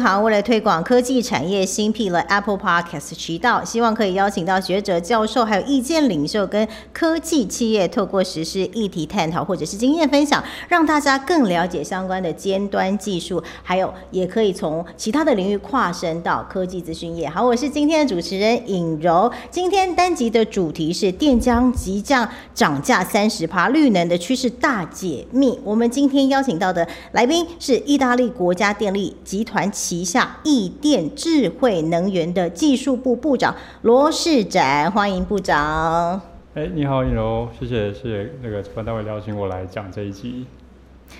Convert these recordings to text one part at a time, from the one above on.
银行为了推广科技产业，新辟了 Apple Podcast 渠道，希望可以邀请到学者、教授，还有意见领袖，跟科技企业透过实施议题探讨，或者是经验分享，让大家更了解相关的尖端技术，还有也可以从其他的领域跨深到科技资讯业。好，我是今天的主持人尹柔，今天单集的主题是电浆即将涨价三十趴，绿能的趋势大解密。我们今天邀请到的来宾是意大利国家。电力集团旗下易电智慧能源的技术部部长罗世展，欢迎部长。哎，你好，尹柔，谢谢谢谢那个主办单位邀请我来讲这一集。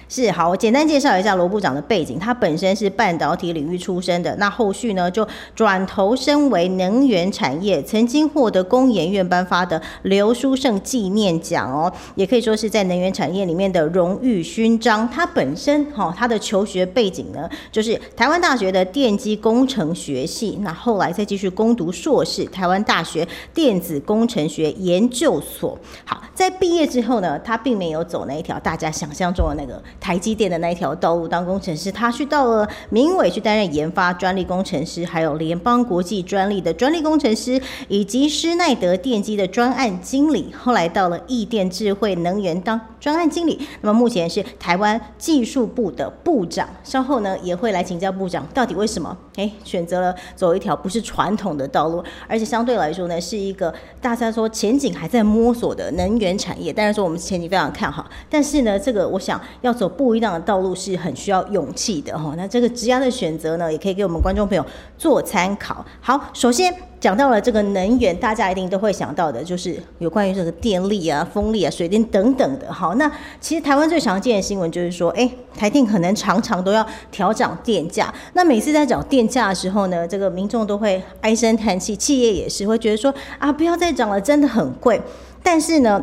是好，我简单介绍一下罗部长的背景。他本身是半导体领域出身的，那后续呢就转投身为能源产业，曾经获得工研院颁发的刘书胜纪念奖哦，也可以说是在能源产业里面的荣誉勋章。他本身哈，他的求学背景呢，就是台湾大学的电机工程学系，那后来再继续攻读硕士，台湾大学电子工程学研究所。好，在毕业之后呢，他并没有走那一条大家想象中的那个。台积电的那一条道路当工程师，他去到了明伟去担任研发专利工程师，还有联邦国际专利的专利工程师，以及施耐德电机的专案经理。后来到了易电智慧能源当专案经理。那么目前是台湾技术部的部长。稍后呢也会来请教部长，到底为什么诶选择了走一条不是传统的道路，而且相对来说呢是一个大家说前景还在摸索的能源产业。但是说我们前景非常看好，但是呢这个我想要要走。不一样的道路是很需要勇气的哈。那这个职业的选择呢，也可以给我们观众朋友做参考。好，首先讲到了这个能源，大家一定都会想到的就是有关于这个电力啊、风力啊、水电等等的。好，那其实台湾最常见的新闻就是说，哎，台电可能常常都要调涨电价。那每次在涨电价的时候呢，这个民众都会唉声叹气，企业也是会觉得说啊，不要再涨了，真的很贵。但是呢。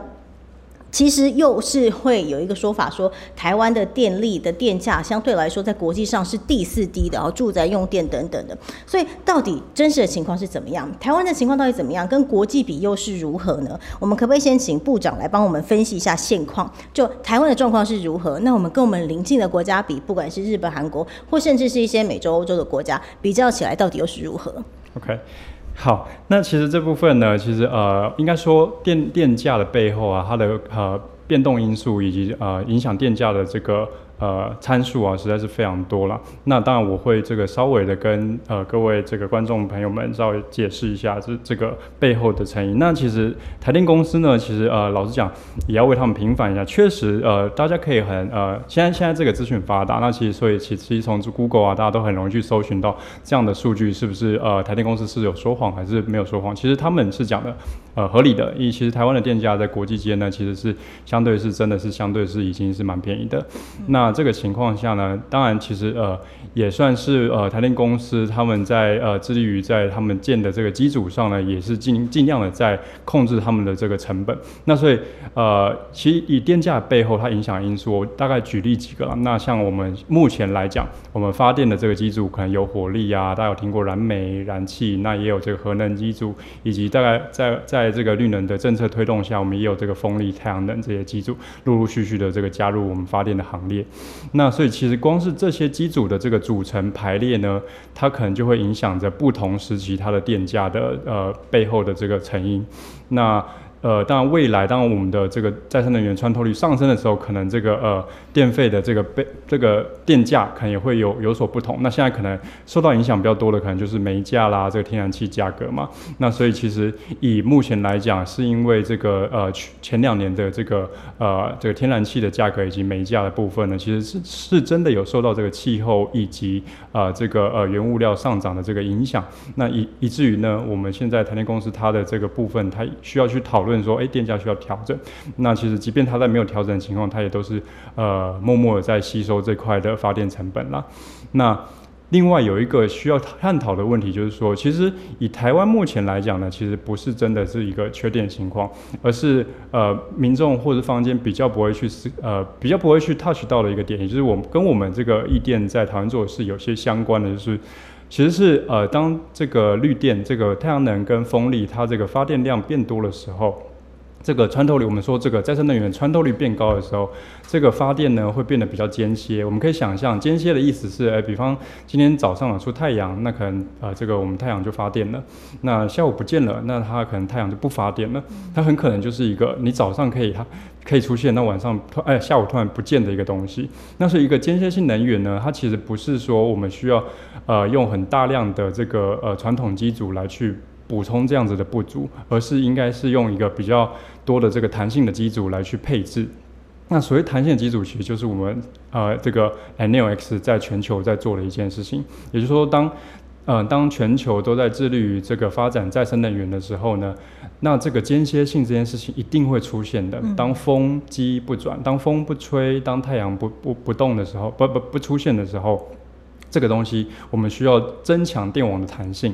其实又是会有一个说法，说台湾的电力的电价相对来说在国际上是第四低的，然后住宅用电等等的。所以到底真实的情况是怎么样？台湾的情况到底怎么样？跟国际比又是如何呢？我们可不可以先请部长来帮我们分析一下现况？就台湾的状况是如何？那我们跟我们邻近的国家比，不管是日本、韩国，或甚至是一些美洲、欧洲的国家比较起来，到底又是如何？OK。好，那其实这部分呢，其实呃，应该说电电价的背后啊，它的呃变动因素以及呃影响电价的这个。呃，参数啊，实在是非常多了。那当然，我会这个稍微的跟呃各位这个观众朋友们稍微解释一下这这个背后的成因。那其实台电公司呢，其实呃老实讲，也要为他们平反一下。确实，呃，大家可以很呃，现在现在这个资讯发达，那其实所以其实从 Google 啊，大家都很容易去搜寻到这样的数据，是不是呃台电公司是有说谎还是没有说谎？其实他们是讲的呃合理的，因为其实台湾的电价在国际间呢，其实是相对是真的是相对是已经是蛮便宜的。那那这个情况下呢，当然其实呃也算是呃台电公司他们在呃致力于在他们建的这个基础上呢，也是尽尽量的在控制他们的这个成本。那所以呃其实以电价背后它影响因素，我大概举例几个了。那像我们目前来讲，我们发电的这个机组可能有火力啊，大家有听过燃煤、燃气，那也有这个核能机组，以及大概在在这个绿能的政策推动下，我们也有这个风力、太阳能这些机组陆陆续续的这个加入我们发电的行列。那所以其实光是这些机组的这个组成排列呢，它可能就会影响着不同时期它的电价的呃背后的这个成因。那呃，当然未来当我们的这个再生能源穿透率上升的时候，可能这个呃电费的这个被这个电价可能也会有有所不同。那现在可能受到影响比较多的，可能就是煤价啦，这个天然气价格嘛。那所以其实以目前来讲，是因为这个呃前两年的这个呃这个天然气的价格以及煤价的部分呢，其实是是真的有受到这个气候以及呃这个呃原物料上涨的这个影响。那以以至于呢，我们现在台电公司它的这个部分，它需要去讨。论说，哎，电价需要调整。那其实，即便它在没有调整的情况，它也都是呃默默的在吸收这块的发电成本啦。那另外有一个需要探讨的问题，就是说，其实以台湾目前来讲呢，其实不是真的是一个缺电情况，而是呃民众或者坊间比较不会去思呃比较不会去 touch 到的一个点，也就是我们跟我们这个易电在台湾做的是有些相关的，就是。其实是呃，当这个绿电、这个太阳能跟风力，它这个发电量变多的时候，这个穿透率，我们说这个再生能源穿透率变高的时候，这个发电呢会变得比较间歇。我们可以想象，间歇的意思是，哎，比方今天早上出太阳，那可能呃这个我们太阳就发电了。那下午不见了，那它可能太阳就不发电了。它很可能就是一个你早上可以它可以出现，那晚上突哎下午突然不见的一个东西。那是一个间歇性能源呢，它其实不是说我们需要呃用很大量的这个呃传统机组来去。补充这样子的不足，而是应该是用一个比较多的这个弹性的机组来去配置。那所谓弹性的机组，其实就是我们呃这个 NeoX 在全球在做的一件事情。也就是说，当呃当全球都在致力于这个发展再生能源的时候呢，那这个间歇性这件事情一定会出现的。当风机不转，当风不吹，当太阳不不不动的时候，不不不出现的时候，这个东西我们需要增强电网的弹性。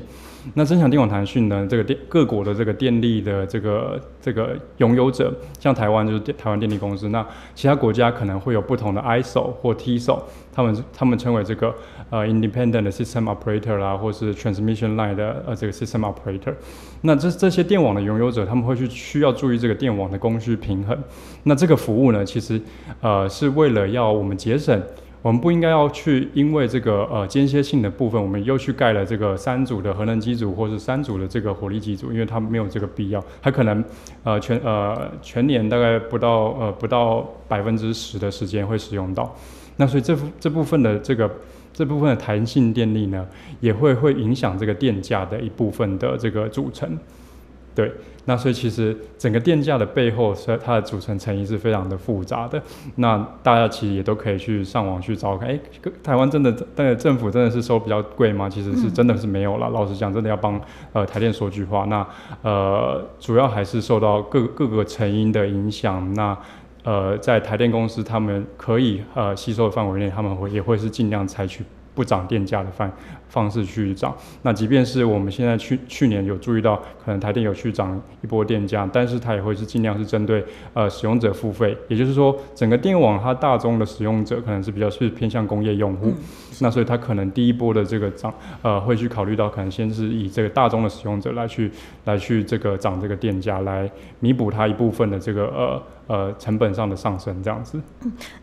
那增强电网弹性呢？这个电各国的这个电力的这个这个拥有者，像台湾就是台湾电力公司。那其他国家可能会有不同的 ISO 或 TSO，他们他们称为这个呃 Independent System Operator 啦，或是 Transmission Line 的呃这个 System Operator。那这这些电网的拥有者，他们会去需要注意这个电网的供需平衡。那这个服务呢，其实呃是为了要我们节省。我们不应该要去因为这个呃间歇性的部分，我们又去盖了这个三组的核能机组或是三组的这个火力机组，因为它没有这个必要，它可能呃全呃全年大概不到呃不到百分之十的时间会使用到，那所以这这部分的这个这部分的弹性电力呢，也会会影响这个电价的一部分的这个组成，对。那所以其实整个电价的背后，是它的组成成因是非常的复杂的。那大家其实也都可以去上网去找看，哎，台湾真的，但是政府真的是收比较贵吗？其实是真的是没有了。老实讲，真的要帮呃台电说句话。那呃，主要还是受到各各个成因的影响。那呃，在台电公司他们可以呃吸收的范围内，他们会也会是尽量采取不涨电价的范。方式去涨，那即便是我们现在去去年有注意到，可能台电有去涨一波电价，但是它也会是尽量是针对呃使用者付费，也就是说整个电网它大宗的使用者可能是比较是偏向工业用户，那所以它可能第一波的这个涨呃会去考虑到可能先是以这个大宗的使用者来去来去这个涨这个电价来弥补它一部分的这个呃呃成本上的上升这样子。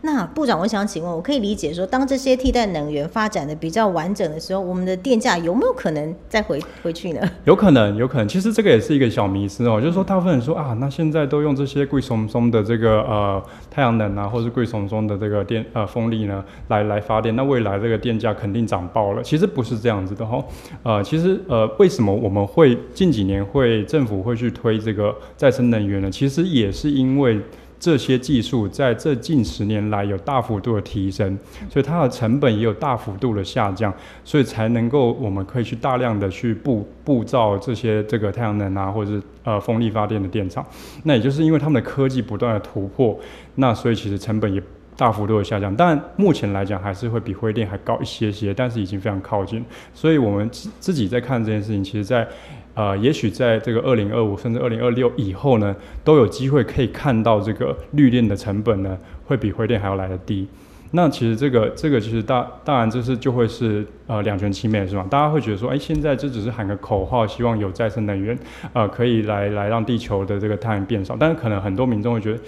那部长，我想请问，我可以理解说，当这些替代能源发展的比较完整的时候，我们的电价有没有可能再回回去呢？有可能，有可能。其实这个也是一个小迷思哦，就是说大部分人说啊，那现在都用这些贵松松的这个呃太阳能啊，或是贵松松的这个电呃风力呢，来来发电，那未来这个电价肯定涨爆了。其实不是这样子的哈，呃，其实呃，为什么我们会近几年会政府会去推这个再生能源呢？其实也是因为。这些技术在这近十年来有大幅度的提升，所以它的成本也有大幅度的下降，所以才能够我们可以去大量的去布布造这些这个太阳能啊，或者是呃风力发电的电厂。那也就是因为他们的科技不断的突破，那所以其实成本也大幅度的下降。但目前来讲还是会比灰电还高一些些，但是已经非常靠近。所以我们自自己在看这件事情，其实在。呃，也许在这个二零二五甚至二零二六以后呢，都有机会可以看到这个绿电的成本呢，会比灰电还要来的低。那其实这个这个其实大当然这是就会是呃两全其美是吧？大家会觉得说，哎，现在这只是喊个口号，希望有再生能源，呃，可以来来让地球的这个碳变少。但是可能很多民众会觉得。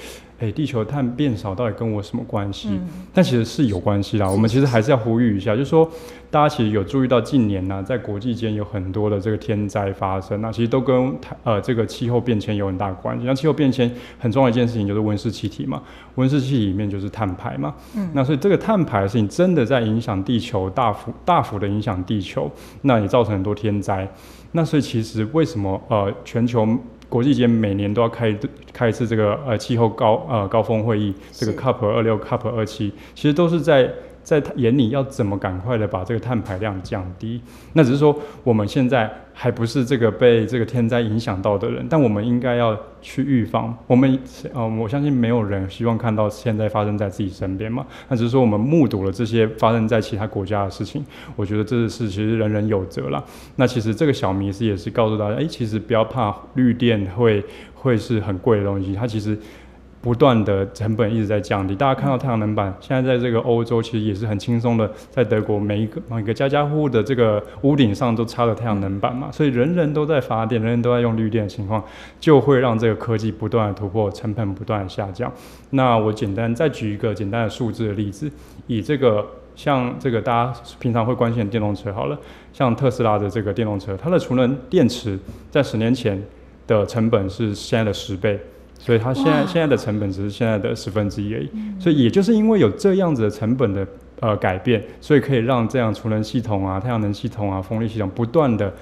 哎，地球碳变少到底跟我什么关系？但其实是有关系啦。我们其实还是要呼吁一下，就是说，大家其实有注意到近年呢，在国际间有很多的这个天灾发生，那其实都跟呃这个气候变迁有很大关系。那气候变迁很重要一件事情就是温室气体嘛，温室气体里面就是碳排嘛。嗯，那所以这个碳排的事情真的在影响地球，大幅大幅的影响地球，那也造成很多天灾。那所以其实为什么呃全球？国际间每年都要开开一次这个呃气候高呃高峰会议，这个 COP 二六 COP 二七，其实都是在在他眼里要怎么赶快的把这个碳排量降低。那只是说我们现在。还不是这个被这个天灾影响到的人，但我们应该要去预防。我们呃，我相信没有人希望看到现在发生在自己身边嘛。那只是说我们目睹了这些发生在其他国家的事情，我觉得这是其实人人有责啦。那其实这个小迷思也是告诉大家，哎，其实不要怕绿电会会是很贵的东西，它其实不断的成本一直在降低。大家看到太阳能板现在在这个欧洲其实也是很轻松的，在德国每一个每个家家户户的这个屋顶上都插了太阳能板嘛，所以人人都在发电，人人都在用绿电的情况，就会让这个科技不断的突破，成本不断的下降。那我简单再举一个简单的数字的例子，以这个像这个大家平常会关心的电动车好了，像特斯拉的这个电动车，它的储能电池在十年前的成本是现在的十倍。所以它现在现在的成本只是现在的十分之一而已，所以也就是因为有这样子的成本的呃改变，所以可以让这样储能系统啊、太阳能系统啊、风力系统不断的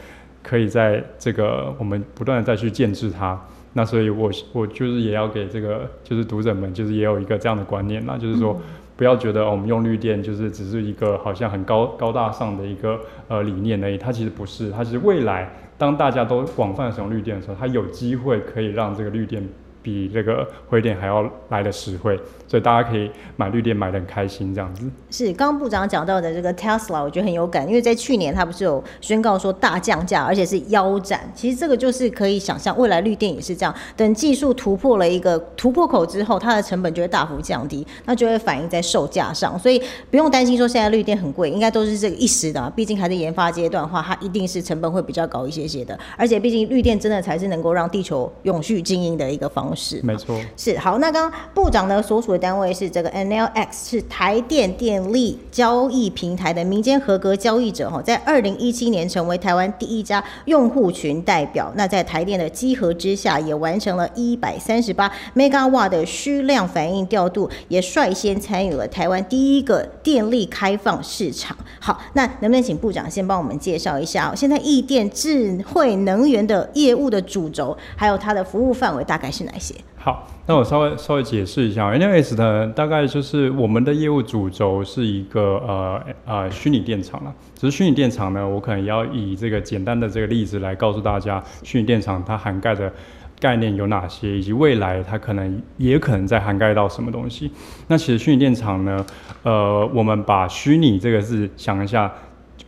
可以在这个我们不断的再去建制它。那所以我我就是也要给这个就是读者们就是也有一个这样的观念啦，就是说不要觉得我们用绿电就是只是一个好像很高高大上的一个呃理念而已，它其实不是，它其实未来当大家都广泛使用绿电的时候，它有机会可以让这个绿电。比这个灰电还要来的实惠，所以大家可以买绿电买的很开心，这样子。是，刚刚部长讲到的这个 Tesla，我觉得很有感，因为在去年他不是有宣告说大降价，而且是腰斩。其实这个就是可以想象，未来绿电也是这样，等技术突破了一个突破口之后，它的成本就会大幅降低，那就会反映在售价上。所以不用担心说现在绿电很贵，应该都是这个一时的，毕竟还在研发阶段的话，它一定是成本会比较高一些些的。而且毕竟绿电真的才是能够让地球永续经营的一个方。是，没错，是好。那刚刚部长呢所属的单位是这个 NLX，是台电电力交易平台的民间合格交易者哈，在二零一七年成为台湾第一家用户群代表。那在台电的稽核之下，也完成了一百三十八 megawat 的虚量反应调度，也率先参与了台湾第一个电力开放市场。好，那能不能请部长先帮我们介绍一下，现在易电智慧能源的业务的主轴，还有它的服务范围大概是哪？好，那我稍微稍微解释一下，NLS 呢，大概就是我们的业务主轴是一个呃呃虚拟电厂了。只是虚拟电厂呢，我可能要以这个简单的这个例子来告诉大家，虚拟电厂它涵盖的概念有哪些，以及未来它可能也可能在涵盖到什么东西。那其实虚拟电厂呢，呃，我们把虚拟这个字想一下。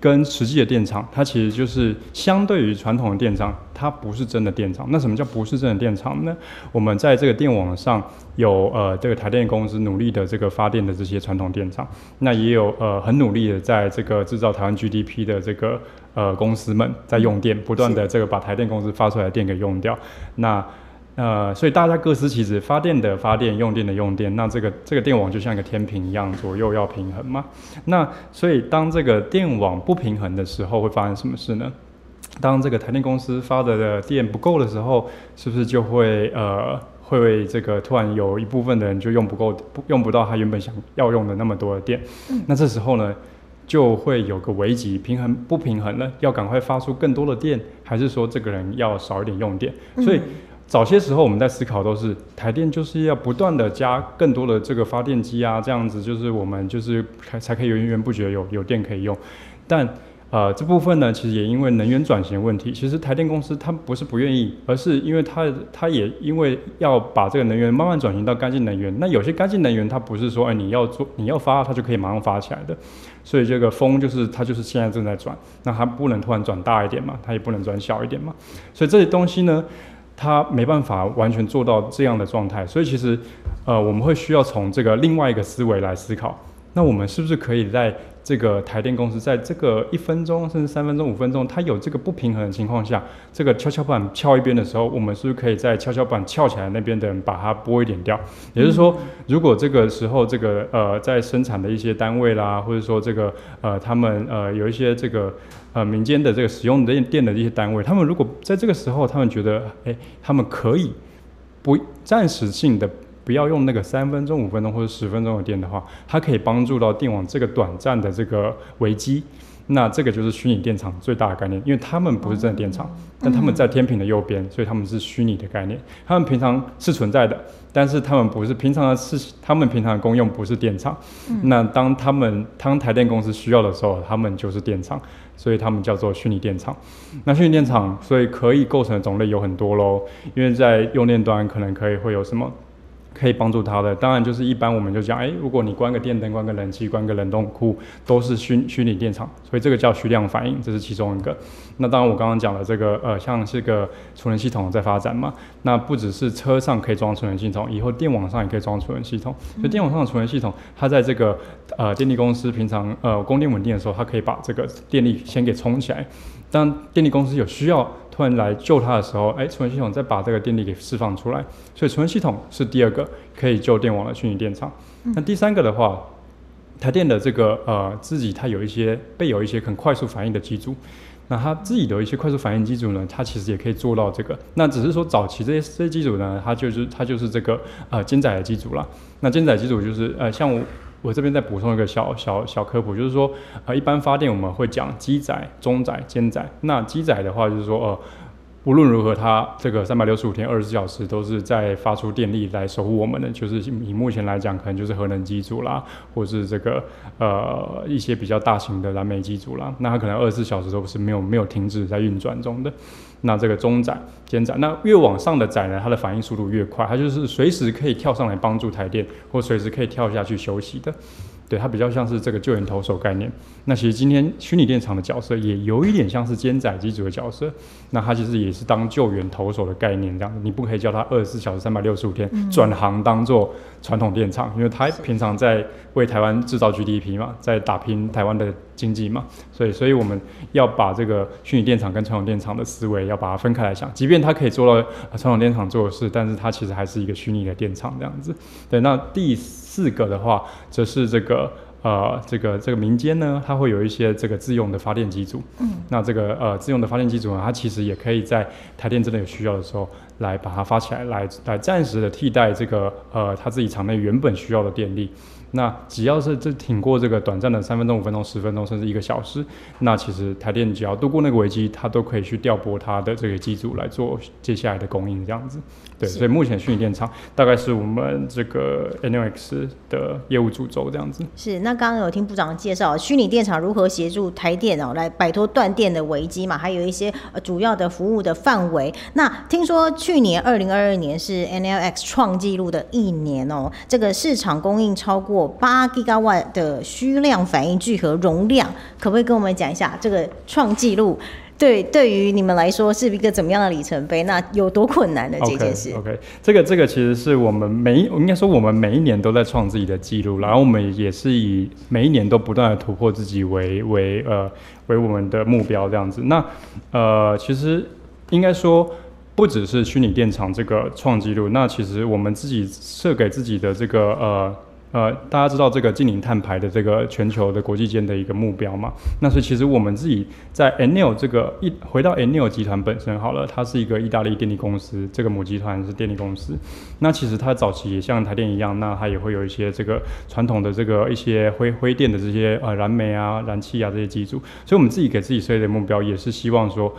跟实际的电厂，它其实就是相对于传统的电厂，它不是真的电厂。那什么叫不是真的电厂呢？我们在这个电网上有呃这个台电公司努力的这个发电的这些传统电厂，那也有呃很努力的在这个制造台湾 GDP 的这个呃公司们在用电，不断的这个把台电公司发出来的电给用掉。那呃，所以大家各司其职，发电的发电，用电的用电，那这个这个电网就像一个天平一样，左右要平衡嘛。那所以当这个电网不平衡的时候，会发生什么事呢？当这个台电公司发的电不够的时候，是不是就会呃会这个突然有一部分的人就用不够，不用不到他原本想要用的那么多的电？那这时候呢，就会有个危机，平衡不平衡了，要赶快发出更多的电，还是说这个人要少一点用电？所以。早些时候我们在思考都是台电就是要不断的加更多的这个发电机啊，这样子就是我们就是才才可以源源不绝有有电可以用。但呃这部分呢，其实也因为能源转型问题，其实台电公司它不是不愿意，而是因为它它也因为要把这个能源慢慢转型到干净能源。那有些干净能源它不是说哎你要做你要发它就可以马上发起来的，所以这个风就是它就是现在正在转，那它不能突然转大一点嘛，它也不能转小一点嘛，所以这些东西呢。他没办法完全做到这样的状态，所以其实，呃，我们会需要从这个另外一个思维来思考。那我们是不是可以在这个台电公司，在这个一分钟甚至三分钟、五分钟，它有这个不平衡的情况下，这个跷跷板翘一边的时候，我们是不是可以在跷跷板翘起来那边的人把它拨一点掉？也就是说，如果这个时候这个呃在生产的一些单位啦，或者说这个呃他们呃有一些这个。呃，民间的这个使用电电的一些单位，他们如果在这个时候，他们觉得，哎，他们可以不暂时性的不要用那个三分钟、五分钟或者十分钟的电的话，它可以帮助到电网这个短暂的这个危机。那这个就是虚拟电厂最大的概念，因为他们不是真的电厂，但他们在天平的右边，所以他们是虚拟的概念。他们平常是存在的，但是他们不是平常的是他们平常的功用不是电厂。那当他们当台电公司需要的时候，他们就是电厂，所以他们叫做虚拟电厂。那虚拟电厂所以可以构成的种类有很多喽，因为在用电端可能可以会有什么？可以帮助他的，当然就是一般我们就讲，哎，如果你关个电灯、关个冷气、关个冷冻库，都是虚虚拟电厂，所以这个叫虚量反应，这是其中一个。那当然我刚刚讲了这个，呃，像是个储能系统在发展嘛，那不只是车上可以装储能系统，以后电网上也可以装储能系统。所以电网上的储能系统，它在这个呃电力公司平常呃供电稳定的时候，它可以把这个电力先给充起来，当电力公司有需要。突然来救它的时候，哎，储能系统再把这个电力给释放出来，所以储能系统是第二个可以救电网的虚拟电厂。那第三个的话，台电的这个呃自己它有一些备有一些很快速反应的机组，那它自己的一些快速反应机组呢，它其实也可以做到这个。那只是说早期这些这些机组呢，它就是它就是这个呃肩载的机组了。那肩载机组就是呃像我。我这边再补充一个小小小科普，就是说，呃，一般发电我们会讲机载、中载、肩载。那机载的话，就是说，呃，无论如何，它这个三百六十五天、二十四小时都是在发出电力来守护我们的。就是以目前来讲，可能就是核能机组啦，或是这个呃一些比较大型的燃煤机组啦。那它可能二十四小时都是没有没有停止在运转中的。那这个中窄、肩窄，那越往上的窄呢，它的反应速度越快，它就是随时可以跳上来帮助台电，或随时可以跳下去休息的。对，它比较像是这个救援投手概念。那其实今天虚拟电厂的角色也有一点像是肩载机组的角色。那它其实也是当救援投手的概念这样子。你不可以叫它二十四小时三百六十五天转行当做传统电厂，因为它平常在为台湾制造 GDP 嘛，在打拼台湾的经济嘛。所以，所以我们要把这个虚拟电厂跟传统电厂的思维要把它分开来想。即便它可以做到传统电厂做的事，但是它其实还是一个虚拟的电厂这样子。对，那第。四个的话，则是这个呃，这个这个民间呢，它会有一些这个自用的发电机组。嗯，那这个呃自用的发电机组呢，它其实也可以在台电真的有需要的时候，来把它发起来，来来暂时的替代这个呃它自己厂内原本需要的电力。那只要是这挺过这个短暂的三分钟、五分钟、十分钟，甚至一个小时，那其实台电只要度过那个危机，它都可以去调拨它的这个机组来做接下来的供应，这样子。对，所以目前虚拟电厂大概是我们这个 N O X 的业务主轴这样子。是，那刚刚有听部长介绍虚拟电厂如何协助台电哦来摆脱断电的危机嘛，还有一些呃主要的服务的范围。那听说去年二零二二年是 N L X 创纪录的一年哦，这个市场供应超过。八 g i g a w 的虚量反应聚合容量，可不可以跟我们讲一下这个创纪录？对，对于你们来说是一个怎么样的里程碑？那有多困难的这件事？OK，这个这个其实是我们每应该说我们每一年都在创自己的记录，然后我们也是以每一年都不断的突破自己为为呃为我们的目标这样子。那呃，其实应该说不只是虚拟电厂这个创纪录，那其实我们自己设给自己的这个呃。呃，大家知道这个近零碳排的这个全球的国际间的一个目标嘛？那所以其实我们自己在 Enel 这个一回到 Enel 集团本身好了，它是一个意大利电力公司，这个母集团是电力公司。那其实它早期也像台电一样，那它也会有一些这个传统的这个一些灰灰电的这些呃燃煤啊、燃气啊这些机组。所以我们自己给自己设立的目标也是希望说，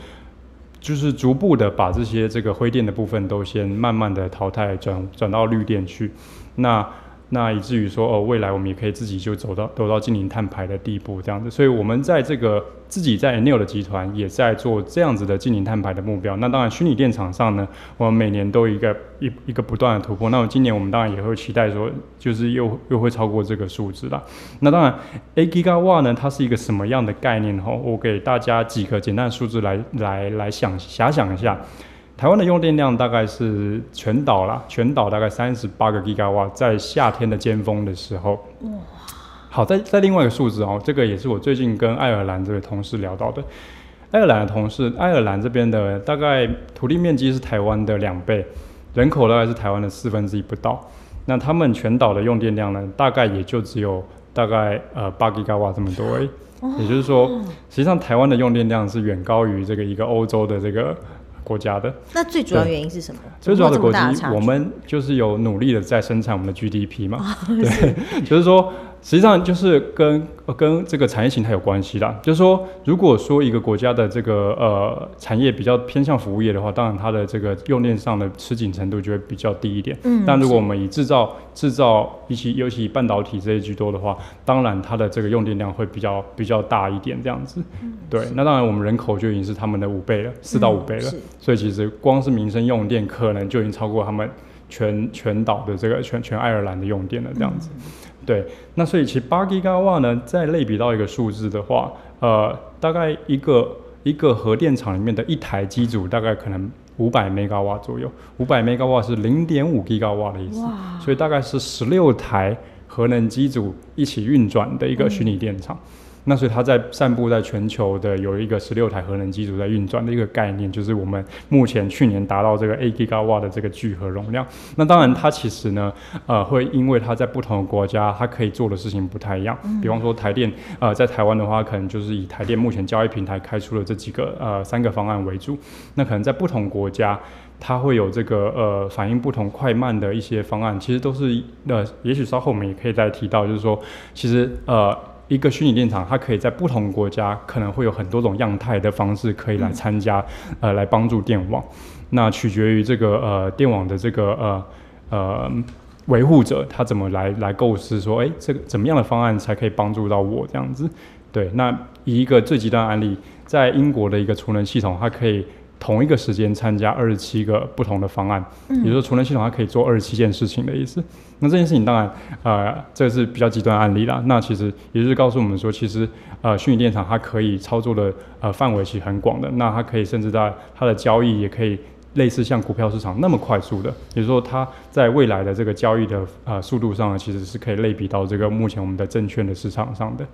就是逐步的把这些这个灰电的部分都先慢慢的淘汰，转转到绿电去。那那以至于说哦，未来我们也可以自己就走到走到近零碳排的地步，这样子。所以，我们在这个自己在 Enel 的集团也在做这样子的近零碳排的目标。那当然，虚拟电厂上呢，我们每年都一个一一个不断的突破。那么今年我们当然也会期待说，就是又又会超过这个数字了。那当然，A Gigawatt 呢，它是一个什么样的概念？哈，我给大家几个简单的数字来来来想遐想一下。台湾的用电量大概是全岛啦，全岛大概三十八个 g 瓦瓦，在夏天的尖峰的时候。好，在在另外一个数字哦，这个也是我最近跟爱尔兰这位同事聊到的。爱尔兰的同事，爱尔兰这边的大概土地面积是台湾的两倍，人口大概是台湾的四分之一不到。那他们全岛的用电量呢，大概也就只有大概呃八 g 瓦瓦这么多。也就是说，实际上台湾的用电量是远高于这个一个欧洲的这个。国家的那最主要原因是什么？最主要的国际，我们就是有努力的在生产我们的 GDP 嘛，对，就是说。实际上就是跟跟这个产业形态有关系啦。就是说，如果说一个国家的这个呃产业比较偏向服务业的话，当然它的这个用电上的吃紧程度就会比较低一点。嗯。但如果我们以制造制造一些尤其半导体这些居多的话，当然它的这个用电量会比较比较大一点这样子。嗯。对，那当然我们人口就已经是他们的五倍了，四到五倍了。所以其实光是民生用电可能就已经超过他们。全全岛的这个全全爱尔兰的用电了这样子。对，那所以其实八 G 瓦呢，再类比到一个数字的话，呃，大概一个一个核电厂里面的一台机组大概可能五百 mega 瓦左右，五百 mega 瓦是零点五 G 瓦的意思，所以大概是十六台核能机组一起运转的一个虚拟电厂。那所以它在散布在全球的有一个十六台核能机组在运转的一个概念，就是我们目前去年达到这个 A gigawatt 的这个聚合容量。那当然它其实呢，呃，会因为它在不同的国家，它可以做的事情不太一样。比方说台电，呃，在台湾的话，可能就是以台电目前交易平台开出了这几个呃三个方案为主。那可能在不同国家，它会有这个呃反应不同快慢的一些方案，其实都是呃，也许稍后我们也可以再提到，就是说其实呃。一个虚拟电厂，它可以在不同国家可能会有很多种样态的方式可以来参加，呃，来帮助电网。那取决于这个呃电网的这个呃呃维护者，他怎么来来构思说，哎，这个怎么样的方案才可以帮助到我这样子？对，那以一个最极端案例，在英国的一个储能系统，它可以。同一个时间参加二十七个不同的方案，也就是说，储能系统它可以做二十七件事情的意思。那这件事情当然，呃，这是比较极端案例啦。那其实也就是告诉我们说，其实呃，虚拟电厂它可以操作的呃范围其实很广的。那它可以甚至在它的交易也可以类似像股票市场那么快速的，也就是说，它在未来的这个交易的呃速度上，其实是可以类比到这个目前我们的证券的市场上的。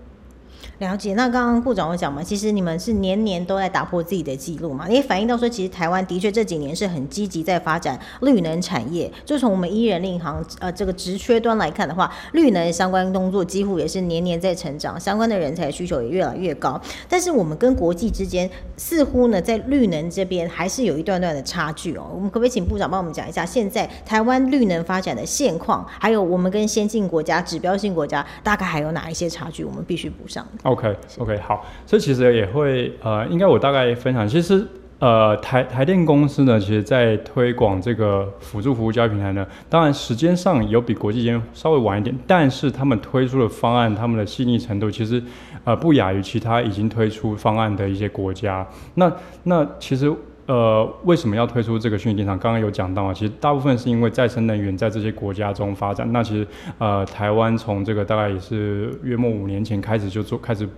了解，那刚刚顾长有讲嘛，其实你们是年年都在打破自己的记录嘛，也反映到说，其实台湾的确这几年是很积极在发展绿能产业。就从我们一人令行呃这个职缺端来看的话，绿能相关工作几乎也是年年在成长，相关的人才需求也越来越高。但是我们跟国际之间似乎呢，在绿能这边还是有一段段的差距哦。我们可不可以请部长帮我们讲一下，现在台湾绿能发展的现况，还有我们跟先进国家、指标性国家大概还有哪一些差距，我们必须补上。OK，OK，好，所以其实也会呃，应该我大概分享，其实呃台台电公司呢，其实在推广这个辅助服务交易平台呢，当然时间上有比国际间稍微晚一点，但是他们推出的方案，他们的细腻程度其实呃不亚于其他已经推出方案的一些国家。那那其实。呃，为什么要推出这个虚拟电厂？刚刚有讲到啊，其实大部分是因为再生能源在这些国家中发展。那其实呃，台湾从这个大概也是约莫五年前开始就做开始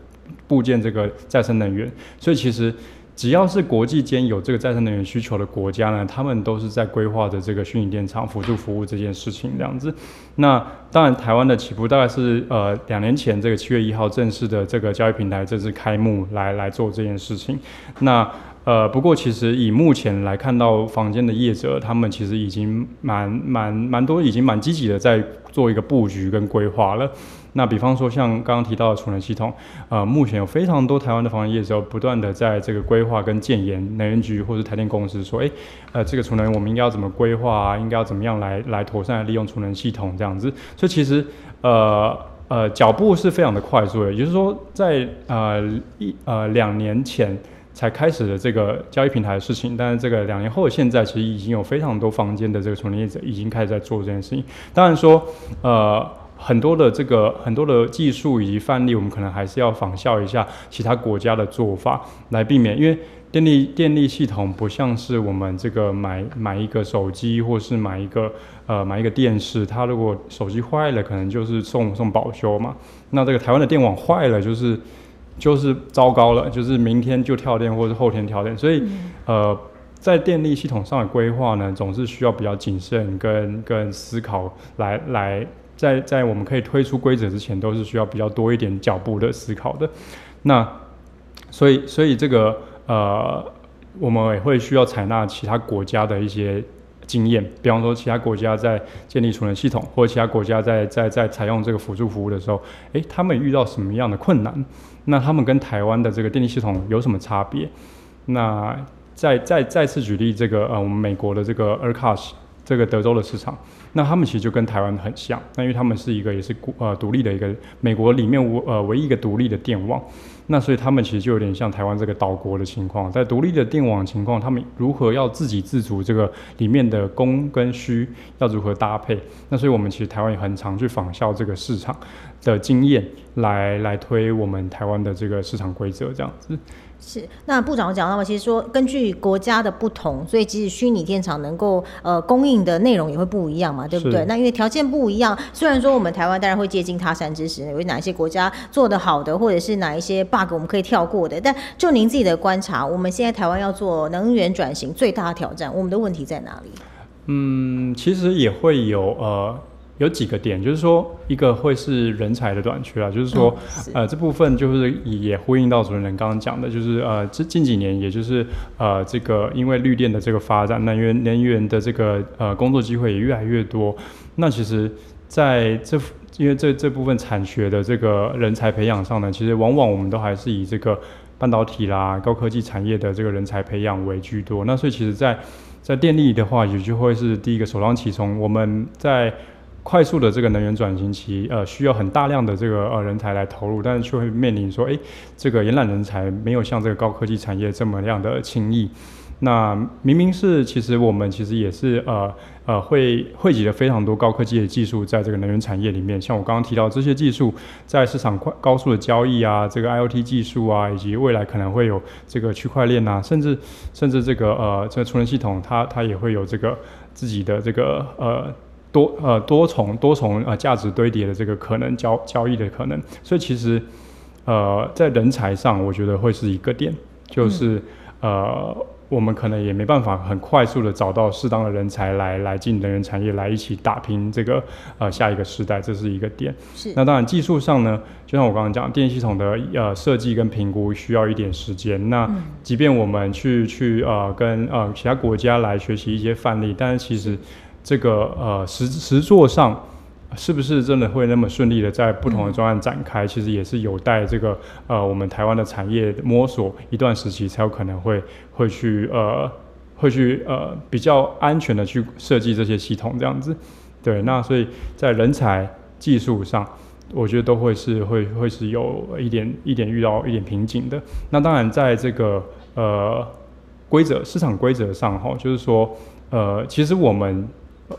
部建这个再生能源，所以其实只要是国际间有这个再生能源需求的国家呢，他们都是在规划着这个虚拟电厂辅助服务这件事情这样子。那当然，台湾的起步大概是呃两年前这个七月一号正式的这个交易平台正式开幕来来做这件事情。那呃，不过其实以目前来看到房间的业者，他们其实已经蛮蛮蛮多，已经蛮积极的在做一个布局跟规划了。那比方说像刚刚提到的储能系统，呃，目前有非常多台湾的房业者不断的在这个规划跟建言，能源局或者台电公司说，哎，呃，这个储能我们应该要怎么规划啊？应该要怎么样来来妥善的利用储能系统这样子？所以其实呃呃脚步是非常的快速的，也就是说在呃一呃两年前。才开始的这个交易平台的事情，但是这个两年后现在，其实已经有非常多房间的这个从业者已经开始在做这件事情。当然说，呃，很多的这个很多的技术以及范例，我们可能还是要仿效一下其他国家的做法，来避免。因为电力电力系统不像是我们这个买买一个手机或是买一个呃买一个电视，它如果手机坏了，可能就是送送保修嘛。那这个台湾的电网坏了，就是。就是糟糕了，就是明天就跳电，或者后天跳电，所以，呃，在电力系统上的规划呢，总是需要比较谨慎跟跟思考，来来，在在我们可以推出规则之前，都是需要比较多一点脚步的思考的。那，所以所以这个呃，我们也会需要采纳其他国家的一些。经验，比方说其他国家在建立储能系统，或者其他国家在在在采用这个辅助服务的时候，诶，他们遇到什么样的困难？那他们跟台湾的这个电力系统有什么差别？那再再再次举例，这个呃，我们美国的这个 ERCOS 这个德州的市场，那他们其实就跟台湾很像，那因为他们是一个也是呃独立的一个美国里面无呃唯一一个独立的电网。那所以他们其实就有点像台湾这个岛国的情况，在独立的电网情况，他们如何要自给自足，这个里面的供跟需要如何搭配？那所以我们其实台湾也很常去仿效这个市场，的经验来来推我们台湾的这个市场规则这样子。是，那部长讲到嘛，其实说根据国家的不同，所以即使虚拟电厂能够呃供应的内容也会不一样嘛，对不对？那因为条件不一样，虽然说我们台湾当然会借鉴他山之石，有哪一些国家做得好的，或者是哪一些 bug 我们可以跳过的，但就您自己的观察，我们现在台湾要做能源转型最大的挑战，我们的问题在哪里？嗯，其实也会有呃。有几个点，就是说，一个会是人才的短缺啊，就是说，呃，这部分就是也呼应到主持人刚刚讲的，就是呃，这近几年，也就是呃，这个因为绿电的这个发展，能源能源的这个呃工作机会也越来越多。那其实在这因为这这部分产学的这个人才培养上呢，其实往往我们都还是以这个半导体啦、高科技产业的这个人才培养为居多。那所以其实，在在电力的话，也就会是第一个首当其冲。我们在快速的这个能源转型期，呃，需要很大量的这个呃人才来投入，但是却会面临说，哎，这个延揽人才没有像这个高科技产业这么样的轻易。那明明是，其实我们其实也是呃呃会汇集了非常多高科技的技术在这个能源产业里面，像我刚刚提到这些技术，在市场快高速的交易啊，这个 IOT 技术啊，以及未来可能会有这个区块链啊，甚至甚至这个呃这个储能系统，它它也会有这个自己的这个呃。多呃多重多重呃价值堆叠的这个可能交交易的可能，所以其实呃在人才上，我觉得会是一个点，就是呃我们可能也没办法很快速的找到适当的人才来来进能源产业来一起打拼这个呃下一个时代，这是一个点。是。那当然技术上呢，就像我刚刚讲，电系统的呃设计跟评估需要一点时间。那即便我们去去呃跟呃其他国家来学习一些范例，但是其实。这个呃实实作上是不是真的会那么顺利的在不同的专案展开？其实也是有待这个呃我们台湾的产业摸索一段时期，才有可能会会去呃会去呃比较安全的去设计这些系统这样子。对，那所以在人才技术上，我觉得都会是会会是有一点一点遇到一点瓶颈的。那当然在这个呃规则市场规则上哈，就是说呃其实我们。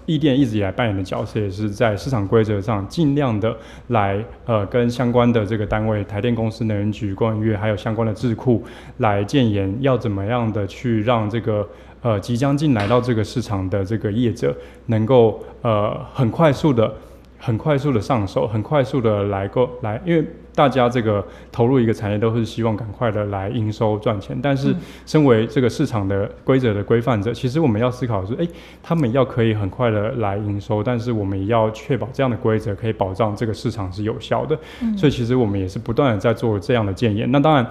易电一直以来扮演的角色，也是在市场规则上尽量的来呃跟相关的这个单位，台电公司、能源局、工业还有相关的智库来建言，要怎么样的去让这个呃即将进来到这个市场的这个业者，能够呃很快速的、很快速的上手，很快速的来够来，因为。大家这个投入一个产业都是希望赶快的来营收赚钱，但是身为这个市场的规则的规范者，其实我们要思考的是，哎，他们要可以很快的来营收，但是我们也要确保这样的规则可以保障这个市场是有效的。所以其实我们也是不断的在做这样的建言。那当然，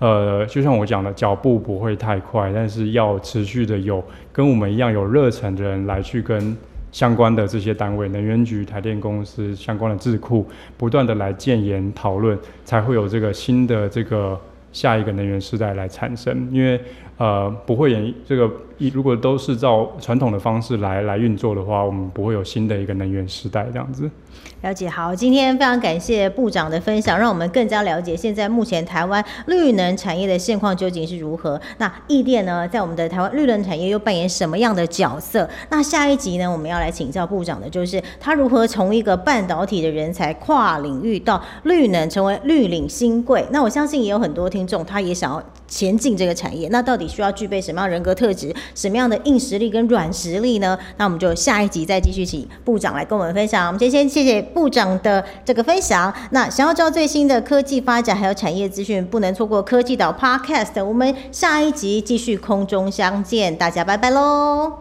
呃，就像我讲的，脚步不会太快，但是要持续的有跟我们一样有热忱的人来去跟。相关的这些单位，能源局、台电公司相关的智库，不断的来建言讨论，才会有这个新的这个下一个能源时代来产生。因为呃，不会演这个，如果都是照传统的方式来来运作的话，我们不会有新的一个能源时代这样子。了解好，今天非常感谢部长的分享，让我们更加了解现在目前台湾绿能产业的现况究竟是如何。那易电呢，在我们的台湾绿能产业又扮演什么样的角色？那下一集呢，我们要来请教部长的就是他如何从一个半导体的人才跨领域到绿能，成为绿领新贵。那我相信也有很多听众，他也想要前进这个产业。那到底需要具备什么样人格特质？什么样的硬实力跟软实力呢？那我们就下一集再继续请部长来跟我们分享。我们先先谢谢。部长的这个分享，那想要知道最新的科技发展还有产业资讯，不能错过科技岛 Podcast。我们下一集继续空中相见，大家拜拜喽。